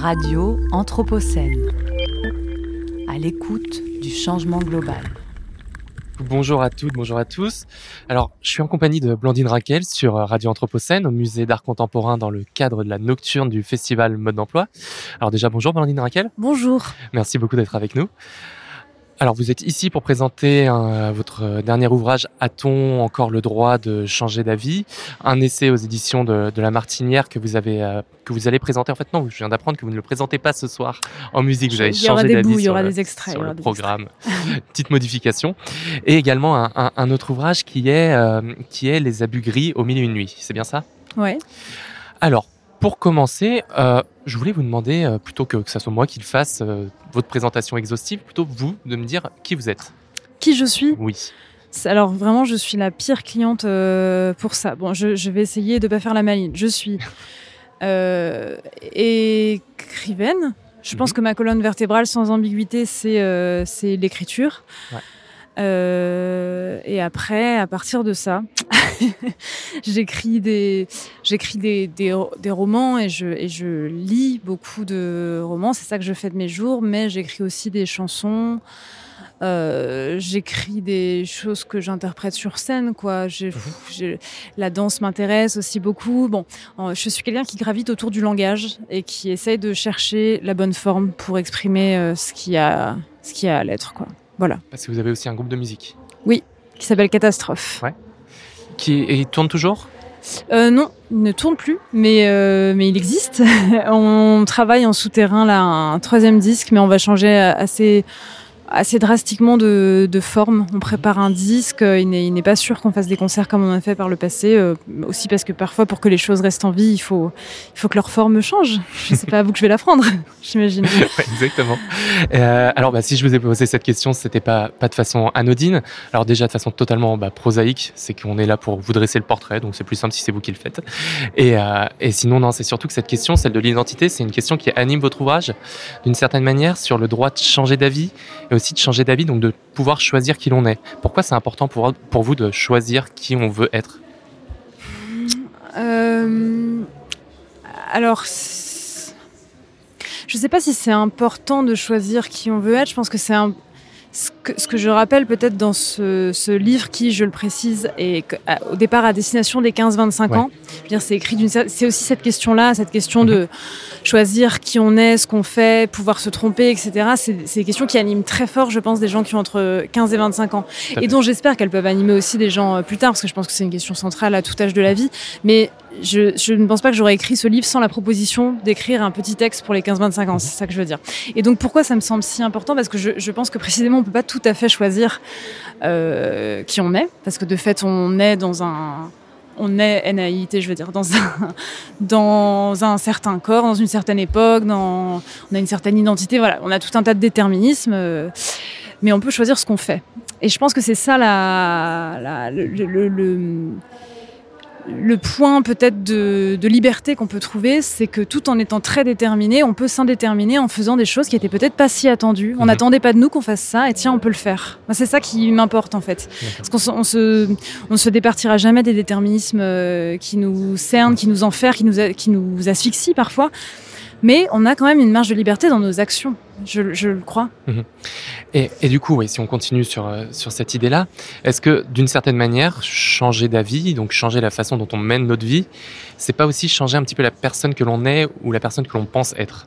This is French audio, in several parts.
Radio Anthropocène. À l'écoute du changement global. Bonjour à toutes, bonjour à tous. Alors, je suis en compagnie de Blandine Raquel sur Radio Anthropocène au musée d'art contemporain dans le cadre de la nocturne du festival Mode d'emploi. Alors déjà, bonjour Blandine Raquel. Bonjour. Merci beaucoup d'être avec nous. Alors, vous êtes ici pour présenter votre dernier ouvrage A-t-on encore le droit de changer d'avis? Un essai aux éditions de, La Martinière que vous avez euh, que vous allez présenter. En fait, non, je viens d'apprendre que vous ne le présentez pas ce soir en musique. Vous avez changé d'avis il y aura sur, des extraits, sur le programme. Petite modification. Et également un, un, autre ouvrage qui est euh, qui est Les abus gris au milieu de nuit. C'est bien ça? Ouais. Alors, pour commencer, euh, je voulais vous demander, euh, plutôt que, que ce soit moi qui le fasse, euh, votre présentation exhaustive, plutôt vous, de me dire qui vous êtes. Qui je suis Oui. Alors vraiment, je suis la pire cliente pour ça. Bon, je, je, vais essayer de ne pas faire la maline. Je suis écrivaine. Je pense que ma colonne vertébrale, sans ambiguïté, c'est l'écriture. Ouais. Et après, à partir de ça, j'écris des, j'écris des, des, des, romans et je, et je lis beaucoup de romans. C'est ça que je fais de mes jours, mais j'écris aussi des chansons. Euh, j'écris des choses que j'interprète sur scène, quoi. J'ai, la danse m'intéresse aussi beaucoup. Bon, je suis quelqu'un qui gravite autour du langage et qui essaye de chercher la bonne forme pour exprimer euh, ce qui a, ce qui a à l'être, quoi. Voilà. Parce que vous avez aussi un groupe de musique. Oui, qui s'appelle Catastrophe. Ouais. Et il tourne toujours? Euh, non, il ne tourne plus, mais, euh, mais il existe. on travaille en souterrain là un troisième disque, mais on va changer assez assez drastiquement de, forme. On prépare un disque, il n'est pas sûr qu'on fasse des concerts comme on a fait par le passé, euh, aussi parce que parfois pour que les choses restent en vie, il faut, il faut que leur forme change. Je ne sais pas à vous que je vais la prendre, j'imagine. Exactement. Euh, alors bah, si je vous ai posé cette question, c'était pas, pas de façon anodine. Alors déjà de façon totalement bah, prosaïque, c'est qu'on est là pour vous dresser le portrait, donc c'est plus simple si c'est vous qui le faites. Et, euh, et sinon, non, c'est surtout que cette question, celle de l'identité, c'est une question qui anime votre ouvrage d'une certaine manière sur le droit de changer d'avis aussi de changer d'avis, donc de pouvoir choisir qui l'on est. Pourquoi c'est important pour, pour vous de choisir qui on veut être? Euh, Alors, je ne sais pas si c'est important de choisir qui on veut être. Je pense que c'est un, ce que, ce que, je rappelle peut-être dans ce, ce, livre qui, je le précise, est au départ à destination des 15-25 ouais. ans. C'est écrit d'une, c'est aussi cette question-là, cette question de choisir qui on est, ce qu'on fait, pouvoir se tromper, etc. C'est, des questions qui animent très fort, je pense, des gens qui ont entre 15 et 25 ans. Et dont j'espère qu'elles peuvent animer aussi des gens plus tard, parce que je pense que c'est une question centrale à tout âge de la vie. Mais je, ne pense pas que j'aurais écrit ce livre sans la proposition d'écrire un petit texte pour les 15-25 ans, c'est ça que je veux dire. Et donc pourquoi ça me semble si important? Parce que je, pense que précisément on peut pas tout à fait choisir euh, qui on est, parce que de fait on est dans un on est NAIT, je veux dire, dans un, dans un certain corps, dans une certaine époque, dans, on a une certaine identité, voilà, on a tout un tas de déterminismes, euh, mais on peut choisir ce qu'on fait. Et je pense que c'est ça la, le le point peut-être de, de, liberté qu'on peut trouver, c'est que tout en étant très déterminé, on peut s'indéterminer en faisant des choses qui étaient peut-être pas si attendues. On n'attendait mmh. pas de nous qu'on fasse ça, et tiens, on peut le faire. C'est ça qui m'importe en fait. Parce qu'on on se, on se départira jamais des déterminismes euh, qui nous cernent, qui nous enferment, qui nous, qui nous asphyxient parfois. Mais on a quand même une marge de liberté dans nos actions, je, je le crois. Mmh. Et, et, du coup, oui, si on continue sur, euh, sur cette idée-là, est-ce que d'une certaine manière, changer d'avis, donc changer la façon dont on mène notre vie, c'est pas aussi changer un petit peu la personne que l'on est ou la personne que l'on pense être?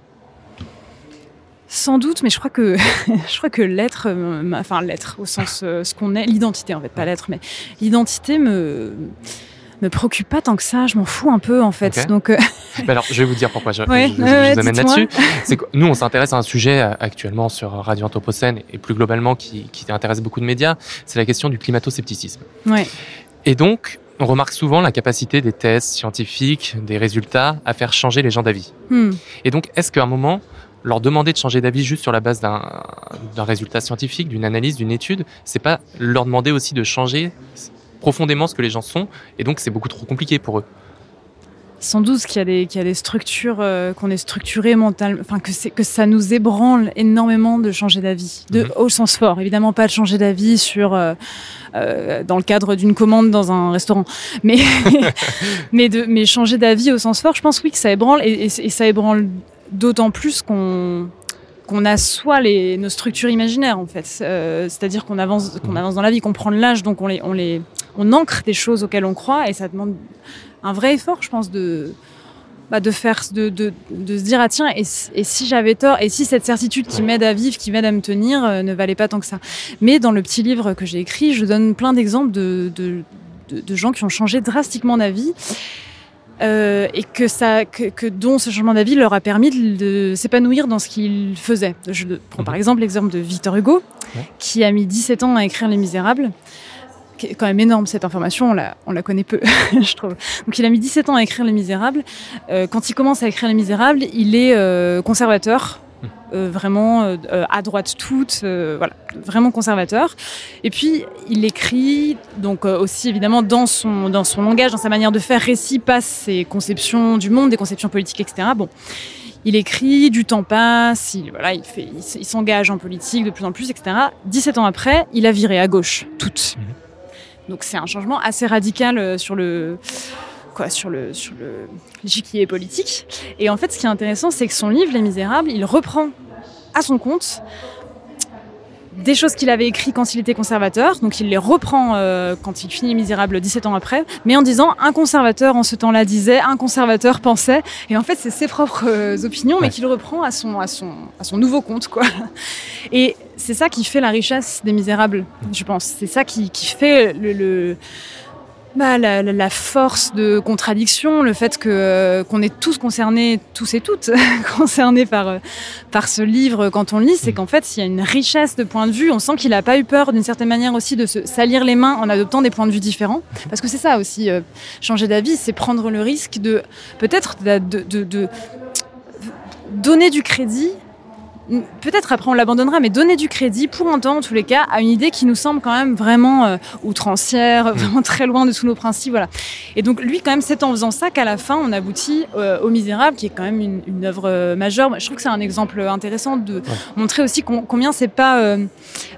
Sans doute, mais je crois que je crois que l'être, enfin l'être au sens euh, ce qu'on est, l'identité en fait, pas l'être, mais l'identité me me préoccupe pas tant que ça. Je m'en fous un peu en fait. Okay. Donc, euh... bah alors, je vais vous dire pourquoi je, ouais, je, je, ouais, je vous amène là-dessus. C'est que nous, on s'intéresse à un sujet actuellement sur Radio Anthropocène et plus globalement qui, qui intéresse beaucoup de médias. C'est la question du climato-scepticisme. Ouais. Et donc, on remarque souvent la capacité des tests scientifiques, des résultats, à faire changer les gens d'avis. Hmm. Et donc, est-ce qu'à un moment, leur demander de changer d'avis juste sur la base d'un résultat scientifique, d'une analyse, d'une étude, c'est pas leur demander aussi de changer profondément ce que les gens sont, et donc c'est beaucoup trop compliqué pour eux. Sans doute qu'il y a des, qu'il y a des structures, euh, qu'on est structuré mentalement, enfin que, que ça nous ébranle énormément de changer d'avis, de, Mhm. au sens fort. Évidemment pas de changer d'avis sur, euh, euh, dans le cadre d'une commande dans un restaurant, mais, mais, de, mais changer d'avis au sens fort, je pense oui que ça ébranle, et, et, et ça ébranle d'autant plus qu'on qu'on assoit les, nos structures imaginaires en fait. Euh, c'est-à-dire qu'on avance, qu'on avance dans la vie, qu'on prend de l'âge, donc on, les, on, les, on ancre des choses auxquelles on croit et ça demande un vrai effort, je pense, de, bah, de faire, de, de, de, se dire ah tiens et, et si j'avais tort et si cette certitude qui m'aide à vivre, qui m'aide à me tenir, euh, ne valait pas tant que ça. Mais dans le petit livre que j'ai écrit, je donne plein d'exemples de, de, de, gens qui ont changé drastiquement d'avis euh, et que ça, que, que dont ce changement d'avis leur a permis de, de s'épanouir dans ce qu'ils faisaient. Je prends par exemple l'exemple de Victor Hugo, ouais. qui a mis 17 ans à écrire Les Misérables qui est quand même énorme cette information, on la, on la connaît peu, je trouve. Donc il a mis 17 ans à écrire Les Misérables. Euh, quand il commence à écrire Les Misérables, il est euh, conservateur, euh, vraiment euh, à droite toute, euh, voilà, vraiment conservateur. Et puis il écrit, donc aussi évidemment dans son, dans son langage, dans sa manière de faire récit, passe ses conceptions du monde, des conceptions politiques, etc. Bon. Il écrit, du temps passe, il, voilà, il, fait, il, s'engage en politique de plus en plus, etc. 17 ans après, il a viré à gauche, toute. Mmh. Donc c'est un changement assez radical euh, sur le quoi sur le sur le l'échiquier politique. Et en fait, ce qui est intéressant, c'est que son livre Les Misérables, il reprend à son compte des choses qu'il avait écrites quand il était conservateur, donc il les reprend euh, quand il finit Misérable 17 ans après, mais en disant un conservateur en ce temps-là disait, un conservateur pensait, et en fait c'est ses propres euh, opinions, mais ouais. qu'il reprend à son, à, son, à son nouveau compte. quoi. Et c'est ça qui fait la richesse des Misérables, je pense. C'est ça qui, qui fait le, le bah, la, la, force de contradiction, le fait que euh, qu'on est tous concernés, tous et toutes concernés par euh, par ce livre quand on le lit, c'est qu'en fait il y a une richesse de points de vue. On sent qu'il n'a pas eu peur d'une certaine manière aussi de se salir les mains en adoptant des points de vue différents, parce que c'est ça aussi euh, changer d'avis, c'est prendre le risque de peut-être de, de, de donner du crédit peut-être après on l'abandonnera, mais donner du crédit pour un temps, en tous les cas, à une idée qui nous semble quand même vraiment euh, outrancière, vraiment très loin de tous nos principes. Voilà. Et donc lui, quand même, c'est en faisant ça qu'à la fin, on aboutit euh, au Misérable, qui est quand même une, une œuvre euh, majeure. Je trouve que c'est un exemple intéressant de ouais. montrer aussi combien c'est pas...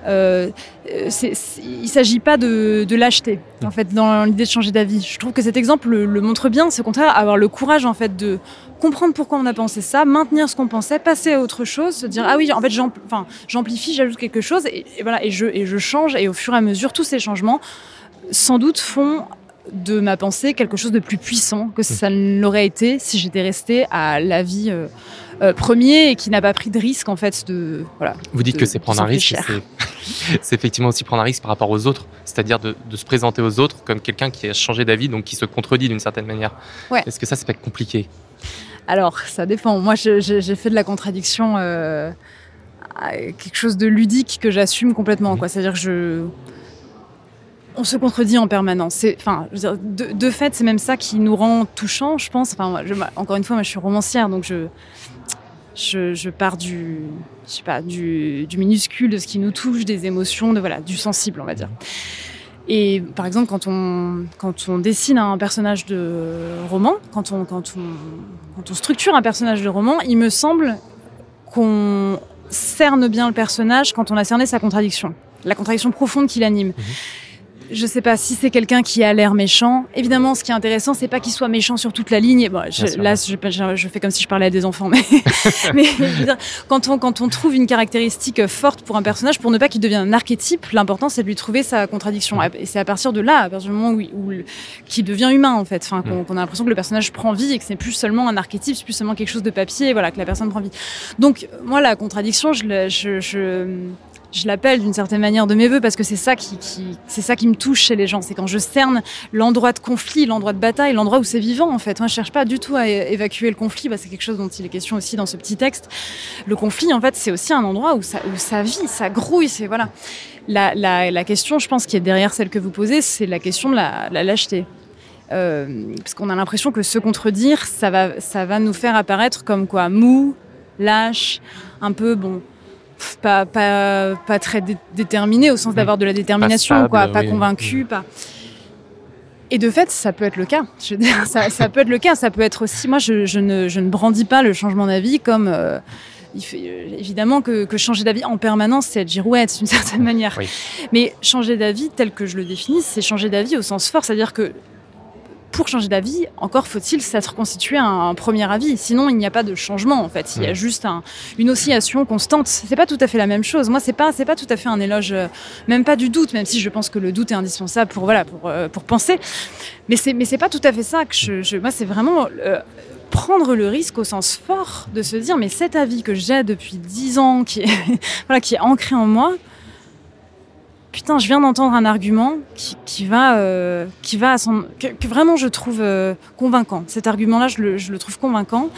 Il s'agit pas de, de lâcheté en fait dans l'idée de changer d'avis. Je trouve que cet exemple le, le montre bien. C'est au contraire avoir le courage en fait de comprendre pourquoi on a pensé ça, maintenir ce qu'on pensait, passer à autre chose, se dire ah oui en fait j'amplifie, j'ajoute quelque chose et, et, voilà et je et je change et au fur et à mesure tous ces changements sans doute font de ma pensée quelque chose de plus puissant que ça ne l'aurait été si j'étais restée à l'avis euh, euh, premier et qui n'a pas pris de risque en fait de voilà. Vous dites de, que c'est prendre un risque, c'est effectivement aussi prendre un risque par rapport aux autres, c'est-à-dire de, de, se présenter aux autres comme quelqu'un qui a changé d'avis donc qui se contredit d'une certaine manière. Ouais. Est-ce que ça c'est pas compliqué? Alors ça dépend. Moi j'ai fait de la contradiction. Euh, quelque chose de ludique que j'assume complètement. Mmh. C'est-à-dire que je, on se contredit en permanence. Enfin, de, de, fait, c'est même ça qui nous rend touchants, je pense. Enfin, je, encore une fois, moi, je suis romancière, donc je, je, je pars du, je sais pas, du, du, minuscule, de ce qui nous touche, des émotions, de voilà, du sensible, on va dire. Et par exemple, quand on, quand on dessine un personnage de roman, quand on, quand on, quand on structure un personnage de roman, il me semble qu'on cerne bien le personnage quand on a cerné sa contradiction, la contradiction profonde qui l'anime. Mmh je sais pas si c'est quelqu'un qui a l'air méchant. Évidemment, ce qui est intéressant, c'est pas qu'il soit méchant sur toute la ligne. Bon, je, là, je, je, je, fais comme si je parlais à des enfants, mais, mais dire, quand, on, quand on trouve une caractéristique forte pour un personnage, pour ne pas qu'il devienne un archétype, l'important c'est de lui trouver sa contradiction. Et c'est à partir de là, à partir du moment où, où qu'il devient humain en fait, enfin, qu'on qu a l'impression que le personnage prend vie et que c'est plus seulement un archétype, c'est plus seulement quelque chose de papier, voilà, que la personne prend vie. Donc moi, la contradiction, je, je, je l'appelle d'une certaine manière de mes voeux parce que c'est ça qui, me touche chez les gens. C'est quand je cerne l'endroit de conflit, l'endroit de bataille, l'endroit où c'est vivant en fait. Moi, je cherche pas du tout à évacuer le conflit. Bah, c'est quelque chose dont il est question aussi dans ce petit texte. Le conflit, en fait, c'est aussi un endroit où ça, vit, ça grouille. C'est voilà. La, question, je pense, qui est derrière celle que vous posez, c'est la question de la, la lâcheté. Euh, parce qu'on a l'impression que se contredire, ça va, ça va nous faire apparaître comme quoi mou, lâche, un peu bon pas, pas, pas très dé déterminé au sens mmh. d'avoir de la détermination, pas, stable, quoi, pas oui, convaincu, oui. pas. Et de fait, ça peut être le cas. Je veux dire, ça, ça peut être le cas. Ça peut être aussi. Moi, je, je, ne, je ne brandis pas le changement d'avis comme. Euh, il fait, euh, évidemment que, que changer d'avis en permanence, c'est être girouette d'une certaine manière. Oui. Mais changer d'avis, tel que je le définis, c'est changer d'avis au sens fort. C'est-à-dire que pour changer d'avis, encore faut-il s'être constitué un, premier avis. Sinon, il n'y a pas de changement en fait. Il y a juste une oscillation constante. C'est pas tout à fait la même chose. Moi, c'est pas c'est pas tout à fait un éloge, euh, même pas du doute, même si je pense que le doute est indispensable pour voilà pour euh, pour penser. Mais c'est mais c'est pas tout à fait ça que je, moi c'est vraiment euh, prendre le risque au sens fort de se dire mais cet avis que j'ai depuis dix ans qui est voilà qui est ancré en moi putain, je viens d'entendre un argument qui, va, euh, qui va à son, que, vraiment je trouve euh, convaincant. Cet argument-là, je le, trouve convaincant.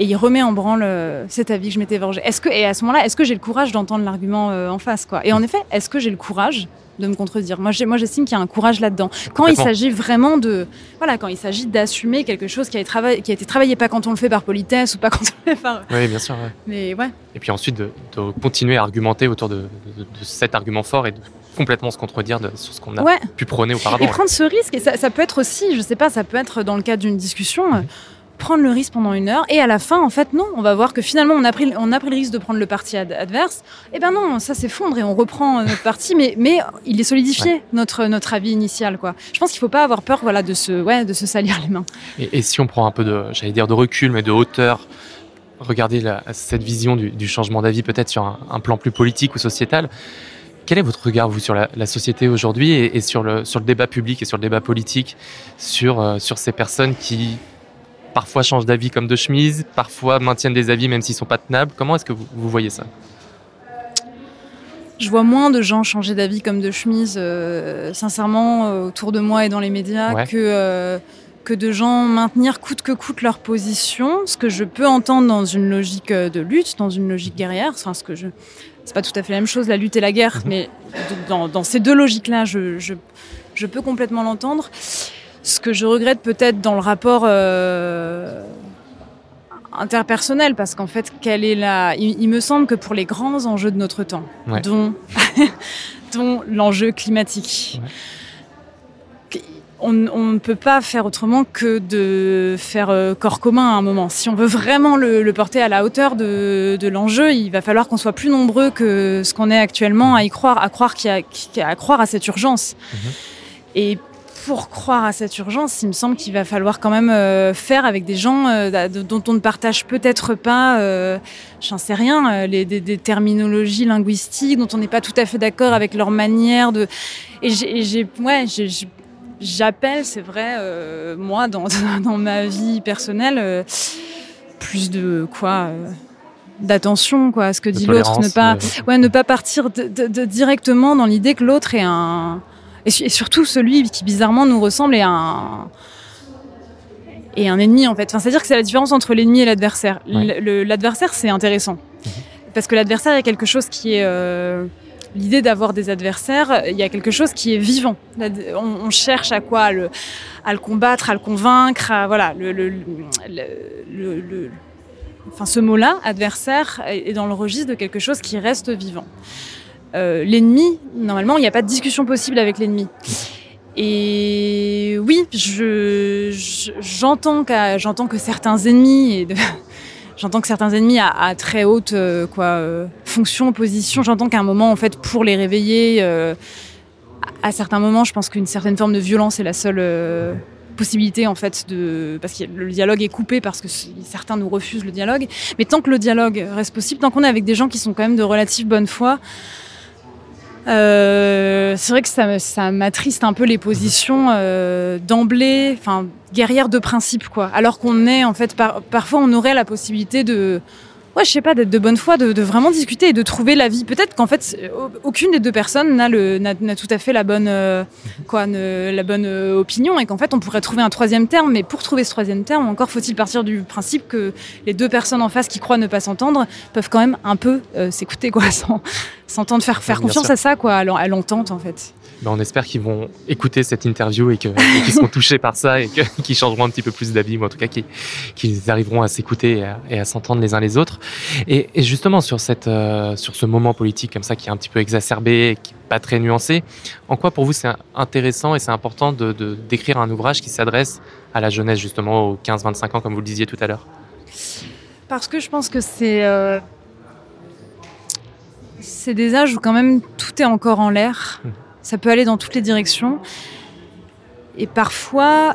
Et il remet en branle euh, cet avis que je m'étais forgé. Est-ce que, et à ce moment-là, est-ce que j'ai le courage d'entendre l'argument en face, quoi? Et en effet, est-ce que j'ai le courage de me contredire? Moi, moi, j'estime qu'il y a un courage là-dedans. Quand il s'agit vraiment de, voilà, quand il s'agit d'assumer quelque chose qui a, été qui a été travaillé, pas quand on le fait par politesse ou pas quand on le fait par. Oui, bien sûr. Mais ouais. Et puis ensuite de, continuer à argumenter autour de, de, cet argument fort et de complètement se contredire sur ce qu'on a pu prôner auparavant. Et prendre ce risque, et ça, peut être aussi, je sais pas, ça peut être dans le cadre d'une discussion. Euh, prendre le risque pendant une heure et à la fin en fait non on va voir que finalement on a pris on a pris le risque de prendre le parti adverse et ben non ça s'effondre et on reprend notre parti mais mais il est solidifié notre notre avis initial quoi je pense qu'il faut pas avoir peur voilà de se ouais de se salir les mains et, si on prend un peu de j'allais dire de recul mais de hauteur regardez cette vision du, changement d'avis peut-être sur un, plan plus politique ou sociétal quel est votre regard, vous, sur la, société aujourd'hui et, sur, le, sur le débat public et sur le débat politique, sur, euh, sur ces personnes qui parfois changent d'avis comme de chemise, parfois maintiennent des avis même s'ils ne sont pas tenables? Comment est-ce que vous, voyez ça? Je vois moins de gens changer d'avis comme de chemise, euh, sincèrement, euh, autour de moi et dans les médias, que, que de gens maintenir coûte que coûte leur position, ce que je peux entendre dans une logique de lutte, dans une logique guerrière, enfin, ce que je, c'est pas tout à fait la même chose, la lutte et la guerre, mhm. mais dans, ces deux logiques-là, je, je, peux complètement l'entendre. Ce que je regrette peut-être dans le rapport euh, interpersonnel, parce qu'en fait, quelle est la... Il, me semble que pour les grands enjeux de notre temps, dont, dont l'enjeu climatique, on, ne peut pas faire autrement que de faire euh, corps commun à un moment. Si on veut vraiment le, porter à la hauteur de, l'enjeu, il va falloir qu'on soit plus nombreux que ce qu'on est actuellement à y croire, à croire, qu'il à croire à cette urgence. Mhm. Et pour croire à cette urgence, il me semble qu'il va falloir quand même euh, faire avec des gens euh, dont on ne partage peut-être pas, j'en sais rien, les, des, terminologies linguistiques, dont on n'est pas tout à fait d'accord avec leur manière de. Et j'ai, ouais, j'ai j'appelle, c'est vrai, euh, moi, dans, dans, ma vie personnelle, euh, plus de quoi euh, d'attention quoi à ce que dit l'autre ne pas ouais. ne pas partir de, directement dans l'idée que l'autre est un et, surtout celui qui bizarrement nous ressemble est un et un ennemi en fait. Enfin c'est à dire que c'est la différence entre l'ennemi et l'adversaire. L'adversaire c'est intéressant. Mhm. parce que l'adversaire il y a quelque chose qui est l'idée d'avoir des adversaires, il y a quelque chose qui est vivant. On, cherche à quoi? À le combattre, à le convaincre, à, voilà, le, le, le enfin, ce mot-là, adversaire, est dans le registre de quelque chose qui reste vivant. Euh, l'ennemi, normalement, il n'y a pas de discussion possible avec l'ennemi. Et oui, je, j'entends, j'entends que certains ennemis, J'entends que certains ennemis à, très haute euh, quoi, euh, fonction, position, j'entends qu'à un moment, en fait, pour les réveiller, euh, à certains moments, je pense qu'une certaine forme de violence est la seule possibilité en fait de parce que le dialogue est coupé parce que certains nous refusent le dialogue. Mais tant que le dialogue reste possible tant qu'on est avec des gens qui sont quand même de relative bonne foi euh, c'est vrai que ça, ça m'attriste un peu les positions euh, d'emblée, enfin guerrières de principe quoi. Alors qu'on est en fait parfois on aurait la possibilité de ouais, je sais pas, d'être de bonne foi, de, vraiment discuter et de trouver la vie. Peut-être qu'en fait, aucune des deux personnes n'a le n'a, tout à fait la bonne euh, quoi, la bonne euh, opinion et qu'en fait, on pourrait trouver un troisième terme. Mais pour trouver ce troisième terme, encore faut-il partir du principe que les deux personnes en face qui croient ne pas s'entendre peuvent quand même un peu euh, s'écouter, quoi, s'entendre, faire faire confiance à ça, quoi, à l'entente en fait. Ben, on espère qu'ils vont écouter cette interview et qu'ils seront touchés par ça et qu'ils changeront un petit peu plus d'avis, ou en tout cas qu'ils arriveront à s'écouter et à, s'entendre les uns les autres. Et, justement, sur, cette, euh, sur ce moment politique comme ça qui est un petit peu exacerbé, qui n'est pas très nuancé, en quoi pour vous c'est intéressant et c'est important de d'écrire un ouvrage qui s'adresse à la jeunesse, justement, aux 15-25 ans, comme vous le disiez tout à l'heure? Parce que je pense que c'est. Euh, c'est des âges où quand même tout est encore en l'air. Ça peut aller dans toutes les directions. Et parfois,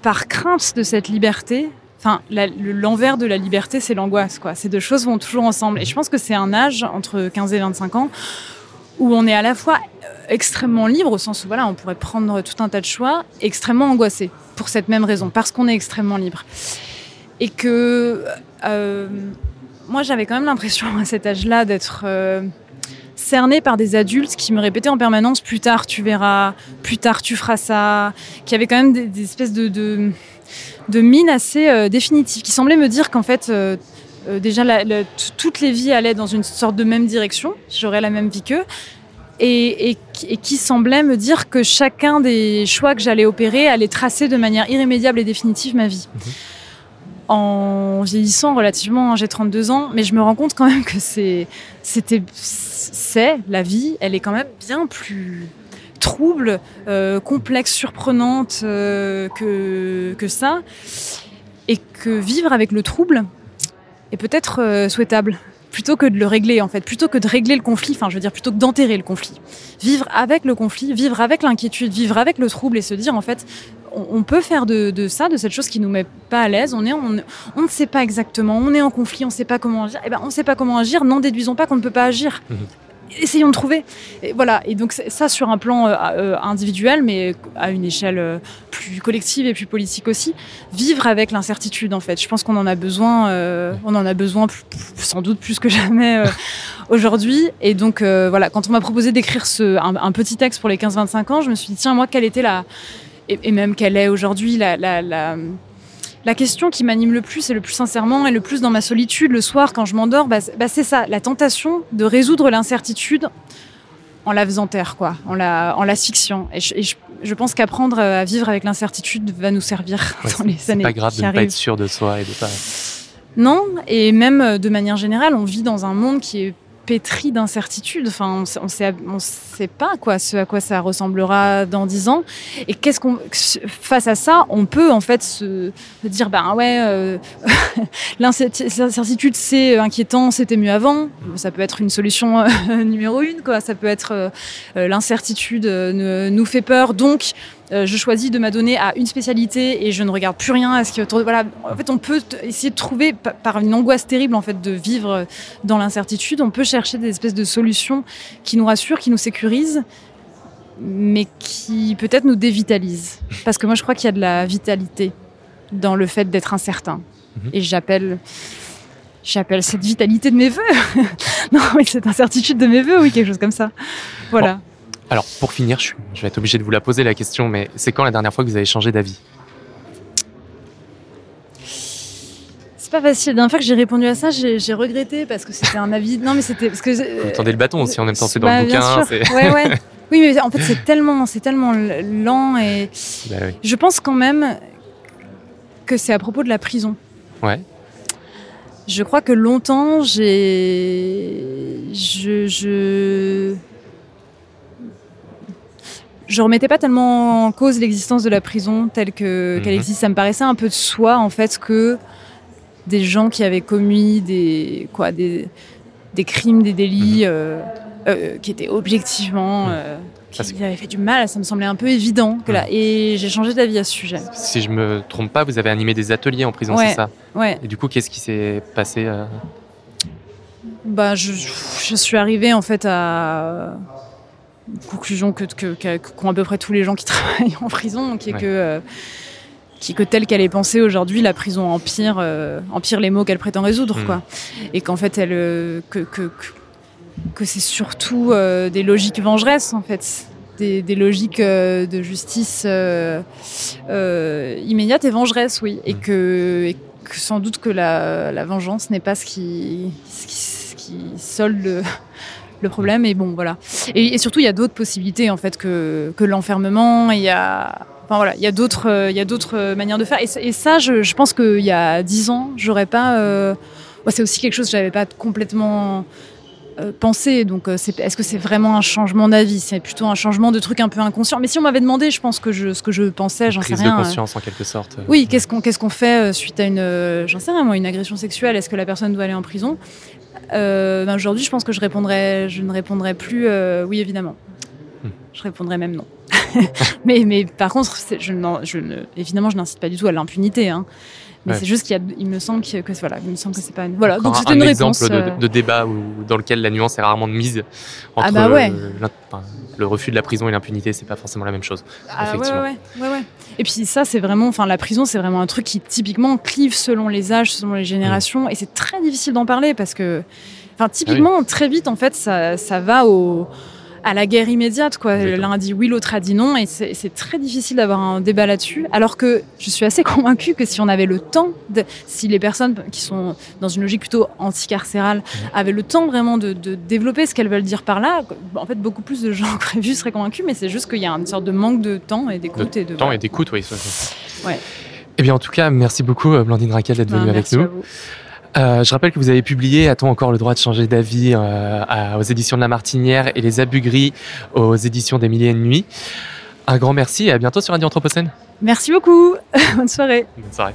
par crainte de cette liberté, enfin, l'envers de la liberté, c'est l'angoisse, quoi. Ces deux choses vont toujours ensemble. Et je pense que c'est un âge entre 15 et 25 ans où on est à la fois extrêmement libre, au sens où voilà, on pourrait prendre tout un tas de choix, extrêmement angoissé pour cette même raison, parce qu'on est extrêmement libre. Et que euh, moi, j'avais quand même l'impression à cet âge-là d'être euh, cerné par des adultes qui me répétaient en permanence plus tard tu verras, plus tard tu feras ça, qui avaient quand même des, espèces de, de, mines assez euh, définitives, qui semblaient me dire qu'en fait, déjà, toutes les vies allaient dans une sorte de même direction, j'aurais la même vie qu'eux, et, qui semblait me dire que chacun des choix que j'allais opérer allait tracer de manière irrémédiable et définitive ma vie. Mhm. En vieillissant relativement, hein, j'ai 32 ans, mais je me rends compte quand même que c'est, la vie, elle est quand même bien plus trouble, euh, complexe, surprenante euh, que, que ça, et que vivre avec le trouble est peut-être euh, souhaitable plutôt que de le régler en fait, plutôt que de régler le conflit, enfin je veux dire plutôt que d'enterrer le conflit. Vivre avec le conflit, vivre avec l'inquiétude, vivre avec le trouble et se dire en fait on, peut faire de, ça, de cette chose qui nous met pas à l'aise. On est, on, ne sait pas exactement, on est en conflit, on ne sait pas comment agir. Eh ben, on ne sait pas comment agir. N'en déduisons pas qu'on ne peut pas agir. Mhm essayons de trouver. Et voilà. Et donc ça sur un plan euh, euh, individuel, mais à une échelle euh, plus collective et plus politique aussi, vivre avec l'incertitude en fait. Je pense qu'on en a besoin. on en a besoin sans doute plus que jamais aujourd'hui. Et donc voilà, quand on m'a proposé d'écrire ce un, petit texte pour les 15-25 ans, je me suis dit tiens moi quelle était la et, même quelle est aujourd'hui la, la, la la question qui m'anime le plus et le plus sincèrement et le plus dans ma solitude le soir quand je m'endors, bah, bah, c'est ça, la tentation de résoudre l'incertitude en la faisant taire, quoi, en la, en l'asphyxiant. Et, je, pense qu'apprendre à vivre avec l'incertitude va nous servir dans les années. C'est pas grave de ne pas être sûr de soi et de pas. Non, et même de manière générale, on vit dans un monde qui est pétri d'incertitudes. Enfin, on ne sait pas à quoi ça ressemblera dans dix ans. Et qu'est-ce qu'on, face à ça, on peut en fait se, dire, ben ouais, euh, l'incertitude c'est inquiétant, c'était mieux avant. Ça peut être une solution euh, numéro une. Ça peut être euh, l'incertitude nous fait peur, donc euh, je choisis de m'adonner à une spécialité et je ne regarde plus rien à ce qui est autour de... Voilà, en fait, on peut essayer de trouver, par une angoisse terrible en fait de vivre dans l'incertitude, on peut chercher des espèces de solutions qui nous rassurent, qui nous sécurisent, mais qui peut-être nous dévitalisent. Parce que moi, je crois qu'il y a de la vitalité dans le fait d'être incertain. Mhm. Et j'appelle j'appelle cette vitalité de mes voeux. non, mais cette incertitude de mes voeux, oui, quelque chose comme ça. Voilà. Alors, pour finir, je, vais être obligé de vous la poser la question, mais c'est quand la dernière fois que vous avez changé d'avis? C'est pas facile. La dernière fois que j'ai répondu à ça, j'ai regretté parce que c'était un avis. Non, mais c'était parce que. Vous tendez le bâton aussi en même temps, c'est dans le bah, bouquin. Ouais, ouais. Oui, mais en fait, c'est tellement, c'est tellement lent et. Bah je pense quand même que c'est à propos de la prison. Ouais. Je crois que longtemps, j'ai. Je. je je remettais pas tellement en cause l'existence de la prison telle que qu'elle mhm. existe. Ça me paraissait un peu de soi en fait que des gens qui avaient commis des quoi des, des crimes, des délits mhm. euh, euh, qui étaient objectivement mhm. euh, qui avaient fait du mal. Ça me semblait un peu évident que là. Et j'ai changé d'avis à ce sujet. Si je me trompe pas, vous avez animé des ateliers en prison, c'est ça? Ouais. Et du coup, qu'est-ce qui s'est passé Bah, je, je suis arrivée en fait à conclusion que, qu'ont à peu près tous les gens qui travaillent en prison, qui est que, euh, qui que telle qu'elle est pensée aujourd'hui, la prison empire, euh, empire les maux qu'elle prétend résoudre, mm. quoi. Et qu'en fait, elle, euh, que, que, que c'est surtout des logiques vengeresses, en fait. Des, des logiques de justice immédiate et vengeresse, oui. Et, mm. que, et que sans doute que la, la vengeance n'est pas ce qui, ce qui, ce qui solde le problème. Et bon, voilà. Et, surtout, il y a d'autres possibilités en fait que, que l'enfermement. Il y a Enfin voilà, il y a d'autres, il y a d'autres manières de faire. Et, ça, je, pense qu'il y a dix ans, j'aurais pas. Euh, c'est aussi quelque chose que j'avais pas complètement euh, pensé. Donc, euh, est-ce que c'est vraiment un changement d'avis? C'est plutôt un changement de truc un peu inconscient. Mais si on m'avait demandé, je pense que je, ce que je pensais, j'en sais rien. de conscience en quelque sorte. Oui, qu'est-ce qu'on qu'est-ce qu'on fait suite à une, j'en sais rien moi, une agression sexuelle? Est-ce que la personne doit aller en prison? Euh, ben aujourd'hui, je pense que je, répondrais, je ne répondrai plus euh, oui, évidemment. Hmm. Je répondrai même non. mais, mais par contre, je, je évidemment, je n'incite pas du tout à l'impunité. Hein. Mais c'est juste qu'il il me semble que, voilà, il me semble que c'est pas une... voilà. donc c'était une exemple réponse, de, euh, de, débat où, dans lequel la nuance est rarement de mise entre ah bah ouais. le refus de la prison et l'impunité, c'est pas forcément la même chose. Ah effectivement. Ouais, ouais, ouais, Et puis ça, c'est vraiment, enfin, la prison, c'est vraiment un truc qui typiquement clive selon les âges, selon les générations, mm. et c'est très difficile d'en parler parce que, enfin, typiquement, ah très vite, en fait, ça, ça va au à la guerre immédiate. Quoi. L'un a dit oui, l'autre a dit non, et c'est très difficile d'avoir un débat là-dessus. Alors que je suis assez convaincue que si on avait le temps, de, si les personnes qui sont dans une logique plutôt anticarcérale avaient le temps vraiment de, développer ce qu'elles veulent dire par là, en fait, beaucoup plus de gens prévus seraient convaincus, mais c'est juste qu'il y a une sorte de manque de temps et d'écoute. et de temps et d'écoute, oui. Ouais. Eh bien, en tout cas, merci beaucoup, euh, Blandine Raquel, d'être venue ben, avec nous. Euh, je rappelle que vous avez publié A-t-on encore le droit de changer d'avis euh, aux éditions de La Martinière et Les Abugris aux éditions des Milliers de Nuits. Un grand merci et à bientôt sur Radio Anthropocène. Merci beaucoup. Bonne soirée. Bonne soirée.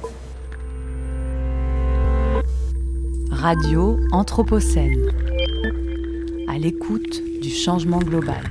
Radio Anthropocène. À l'écoute du changement global.